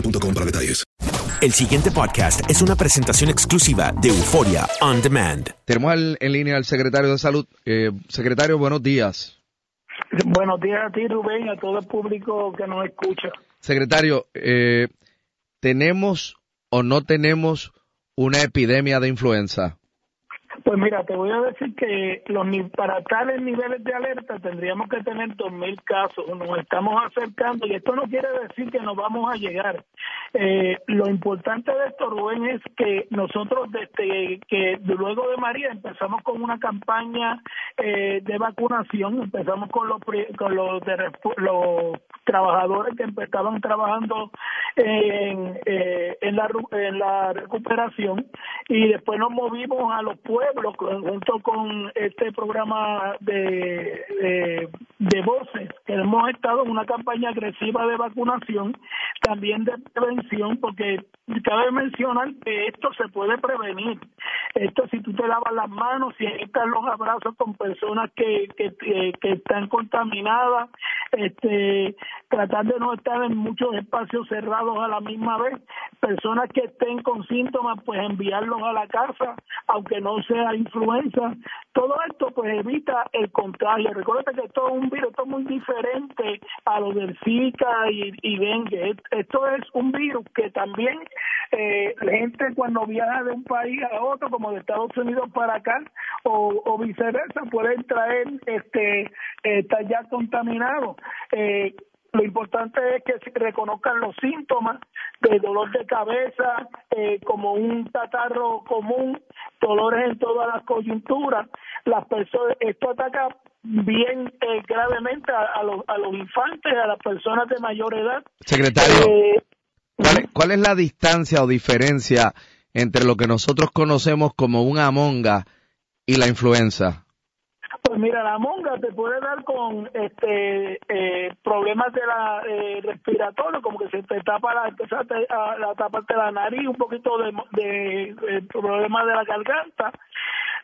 boostmobile.com para detalles. El siguiente podcast es una presentación exclusiva de Euforia On Demand. Tenemos al- en línea al secretario de Salud. Eh, secretario, buenos días. Buenos días a ti, Rubén, y a todo el público que nos escucha. Secretario, eh, ¿tenemos o no tenemos una epidemia de influenza? Pues mira, te voy a decir que los para tales niveles de alerta tendríamos que tener 2.000 casos. Nos estamos acercando y esto no quiere decir que nos vamos a llegar. Eh, lo importante de esto, Rubén, es que nosotros desde que luego de María empezamos con una campaña eh, de vacunación, empezamos con los, con los, de los trabajadores que estaban trabajando en, eh, en, la, en la recuperación y después nos movimos a los pueblos junto con este programa de, de, de voces hemos estado en una campaña agresiva de vacunación, también de prevención, porque cabe mencionar que esto se puede prevenir. Esto si tú te lavas las manos, si evitas los abrazos con personas que, que, que, están contaminadas, este, tratar de no estar en muchos espacios cerrados a la misma vez, personas que estén con síntomas, pues enviarlos a la casa, aunque no sea influenza. Todo esto pues evita el contagio. Recuerda que esto es un virus, esto es muy diferente a lo del Zika y, y. Esto es un virus que también eh, la gente cuando viaja de un país a otro, como de Estados Unidos para acá, o, viceversa, pueden traer, este, eh, estar ya contaminados. Eh, lo importante es que se reconozcan los síntomas de dolor de cabeza, eh, como un catarro común, dolores en todas las coyunturas. Las personas, esto ataca bien eh, gravemente a, a los, a los infantes, a las personas de mayor edad. Secretario, Eh, ¿cuál, es- cuál es la distancia o diferencia entre lo que nosotros conocemos como un amonga y la influenza? Pues mira, la monga te puede dar con este eh, problemas de la eh, respiratorio, como que se te tapa la, te- a- la taparte la nariz, un poquito de, de, eh, problemas de la garganta.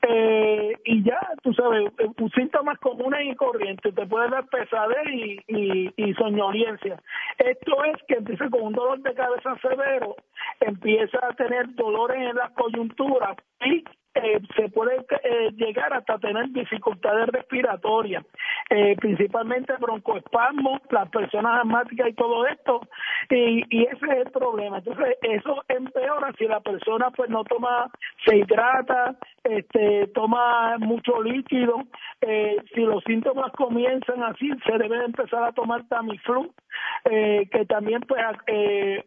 Eh, y ya, tú sabes, eh, síntomas comunes y corrientes, te puede dar pesadez y, y, y soñolencia. Esto es que empieza con un dolor de cabeza severo, empieza a tener dolores en las coyunturas y eh, se puede eh, llegar hasta tener dificultades respiratorias, eh, principalmente broncoespasmo, las personas asmáticas y todo esto, y, y ese es el problema. Entonces, eso empeora si la persona pues no toma, se hidrata, este, toma mucho líquido, eh, si los síntomas comienzan así, se debe empezar a tomar Tamiflu, que también pues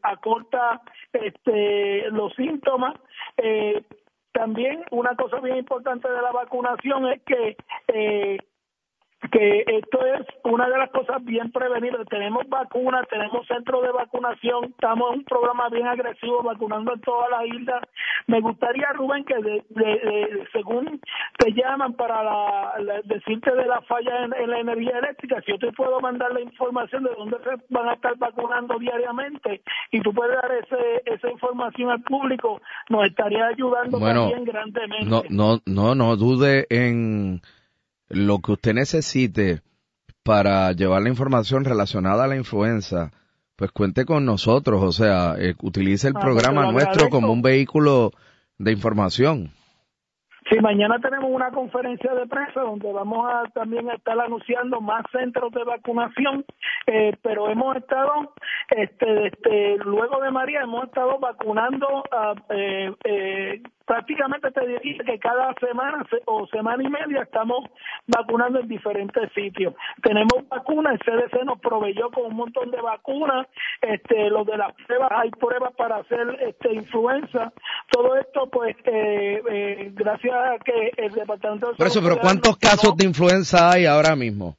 acorta este, los síntomas. Eh, también una cosa bien importante de la vacunación es que eh, que esto es una de las cosas bien prevenidas. Tenemos vacunas, tenemos centros de vacunación, estamos en un programa bien agresivo vacunando en todas las islas. Me gustaría, Rubén, que de, de, según te llaman para la, decirte de la falla en, en, la energía eléctrica, si yo te puedo mandar la información de dónde se van a estar vacunando diariamente y tú puedes dar ese, esa información al público, nos estaría ayudando también grandemente. No, no, no, no dude en lo que usted necesite para llevar la información relacionada a la influenza, pues cuente con nosotros, o sea, eh, utilice el Ah, programa pues, lo nuestro como un vehículo de información. Sí, mañana tenemos una conferencia de prensa donde vamos a también estar anunciando más centros de vacunación, eh, pero hemos estado, este, este, luego de María, hemos estado vacunando a, eh, eh, prácticamente te diría que cada semana se- o semana y media estamos vacunando en diferentes sitios. Tenemos vacunas, el CDC nos proveyó con un montón de vacunas, este, lo de las pruebas, hay pruebas para hacer este, influenza, todo esto pues eh, eh, gracias a que el Departamento de Por eso, Salud pero ¿cuántos casos de influenza hay ahora mismo?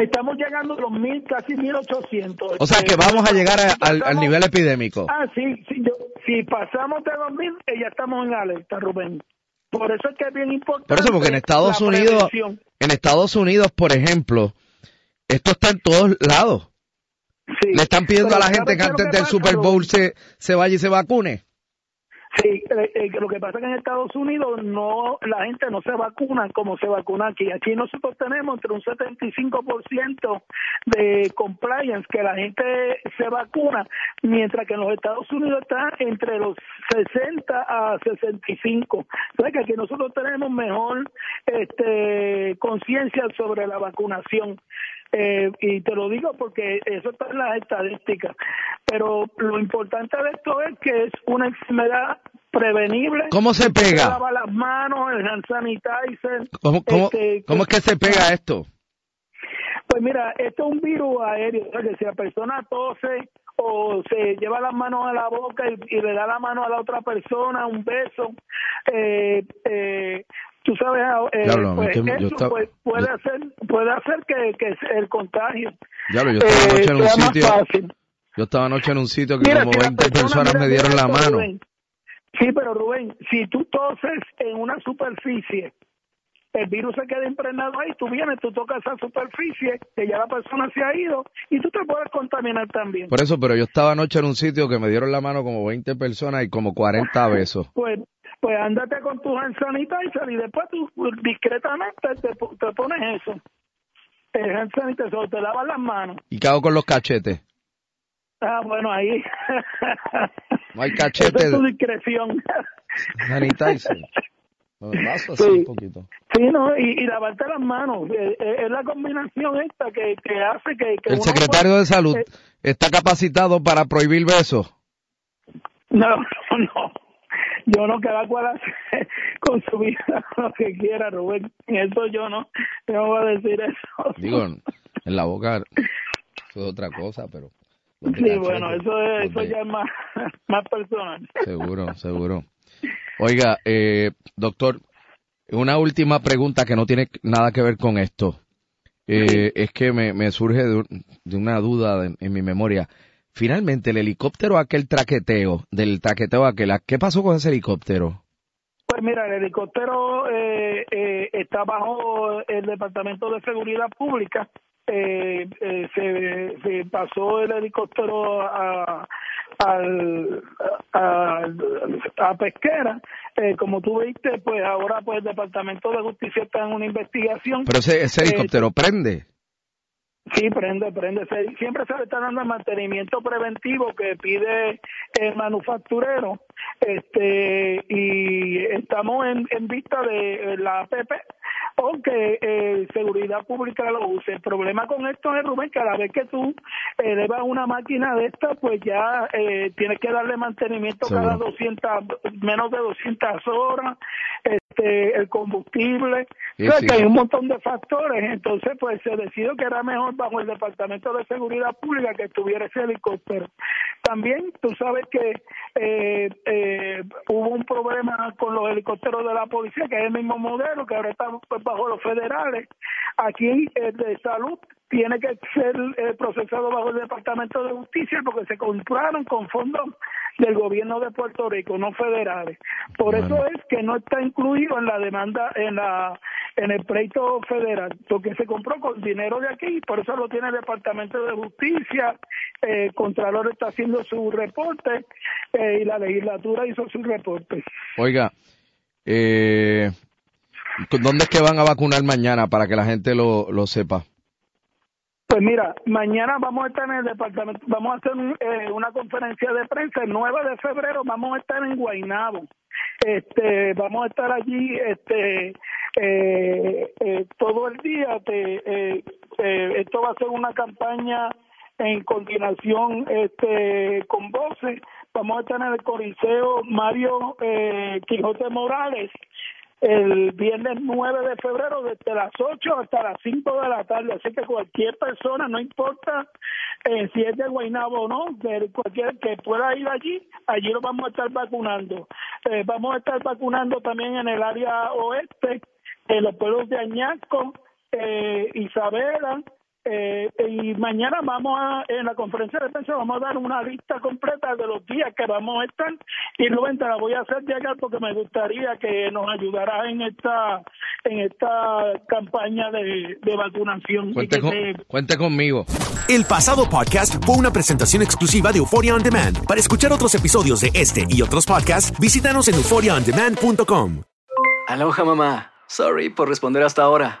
Estamos llegando a los mil, casi 1800. O sea que vamos a llegar a- al, al nivel epidémico. Ah, sí, sí, yo- si pasamos de 2000, eh, ya estamos en alerta, Rubén. Por eso es que es bien importante. Por eso, porque en Estados Unidos, prevención. en Estados Unidos, por ejemplo, esto está en todos lados. Le están pidiendo a la gente ¿sabes que antes del Super? Bowl se, se vaya y se vacune. Sí, eh, eh, lo que pasa es que en Estados Unidos no la gente no se vacuna como se vacuna aquí. Aquí nosotros tenemos entre un 75% de compliance que la gente se vacuna, mientras que en los Estados Unidos está entre los 60 a 65. O sea que aquí nosotros tenemos mejor este conciencia sobre la vacunación. Eh, y te lo digo porque eso está en las estadísticas. Pero lo importante de esto es que es una enfermedad prevenible. ¿Cómo se pega? lava las manos, el hand sanitizer. ¿Cómo, cómo, este, cómo es que se pega esto? Pues mira, esto es un virus aéreo. Que si la persona tose o se lleva las manos a la boca y, y le da la mano a la otra persona, un beso, eh, eh, tú sabes, eh, Diablo, pues yo eso pues, puede yo- hacer puede hacer que, que el contagio Diablo, yo estaba eh, anoche en un sea más fácil. Yo estaba anoche en un sitio que Mira, como si la 20 persona- personas mira, me dieron mira la mano. Rubén. Sí, pero Rubén, si tú toses en una superficie, el virus se queda impregnado ahí, tú vienes, tú tocas esa superficie, que ya la persona se ha ido, y tú te puedes contaminar también. Por eso, pero yo estaba anoche en un sitio que me dieron la mano como 20 personas y como 40 besos. Pues, pues ándate con tu hand sanitizer y después tú discretamente te, te pones eso. El hand sanitizer, te lavas las manos. ¿Y qué hago con los cachetes? Ah, bueno, ahí. No hay Esa cachetes. es tu discreción. Sanitizer. Paso así Sí. un poquito. Sí, no, y, y lavarte las manos. Eh, eh, Es la combinación esta que, que hace que... que El uno secretario de salud eh, está capacitado para prohibir besos. no, no. Yo no, cada cual hace con su vida lo que quiera, Rubén. Eso yo no. Yo no voy a decir eso. Digo, en la boca eso es otra cosa, pero Sí, bueno, eso, es, ya es más, más personal. Seguro, seguro. Oiga, eh, doctor, una última pregunta que no tiene nada que ver con esto. Eh, es que me, me surge de, de una duda de- en mi memoria. Finalmente, el helicóptero aquel traqueteo, del traqueteo aquel, ¿a ¿qué pasó con ese helicóptero? Pues mira, el helicóptero eh, eh, está bajo el Departamento de Seguridad Pública. Eh, eh, se, se pasó el helicóptero a, al- a, a pesquera. Eh, como tú viste, pues ahora pues el Departamento de Justicia está en una investigación. Pero ese, ese Eh, helicóptero prende. Sí, prende, prende. Se- siempre se le está dando el mantenimiento preventivo que pide el manufacturero. Este y estamos en, en vista de la APP que eh, seguridad pública lo use. El problema con esto es, Rubén, cada vez que tú elevas una máquina de esta, pues ya eh, tienes que darle mantenimiento Seguro. cada 200, menos de 200 horas, este, el combustible. Sí, O sea, sí. que hay un montón de factores. Entonces, pues se decidió que era mejor bajo el Departamento de Seguridad Pública que estuviera ese helicóptero. También tú sabes que eh, eh, hubo un problema con los helicópteros de la policía, que es el mismo modelo, que ahora está pues, bajo los federales. Aquí el de salud tiene que ser eh, procesado bajo el Departamento de Justicia porque se compraron con fondos del gobierno de Puerto Rico, no federales. Por Bueno. eso es que no está incluido en la demanda, en la en el pleito federal, porque se compró con dinero de aquí, por eso lo tiene el Departamento de Justicia, eh, el Contralor está haciendo su reporte eh, y la legislatura hizo su reporte. Oiga, eh, ¿dónde es que van a vacunar mañana para que la gente lo, lo sepa? Pues mira, mañana vamos a estar en el departamento, vamos a hacer un- eh, una conferencia de prensa el 9 de febrero, vamos a estar en Guaynabo. Este, vamos a estar allí este eh, eh, todo el día. Te, eh, eh, esto va a ser una campaña en continuación este con voces. Vamos a estar en el Coliseo Mario eh, Quijote Morales el viernes 9 de febrero desde las 8 hasta las 5 de la tarde. Así que cualquier persona, no importa eh, si es de Guaynabo o no, cualquier que pueda ir allí, allí lo vamos a estar vacunando. Eh, vamos a estar vacunando también en el área oeste, en los pueblos de Añasco, eh, Isabela, eh, y mañana vamos a, en la conferencia de prensa vamos a dar una lista completa de los días que vamos a estar y luego te la voy a hacer llegar porque me gustaría que nos ayudará en esta en esta campaña de, de vacunación. Cuente, con- se- Cuente conmigo. El pasado podcast fue una presentación exclusiva de Euphoria On Demand. Para escuchar otros episodios de este y otros podcasts, visítanos en euphoriaondemand.com. Aloha mamá. Sorry por responder hasta ahora.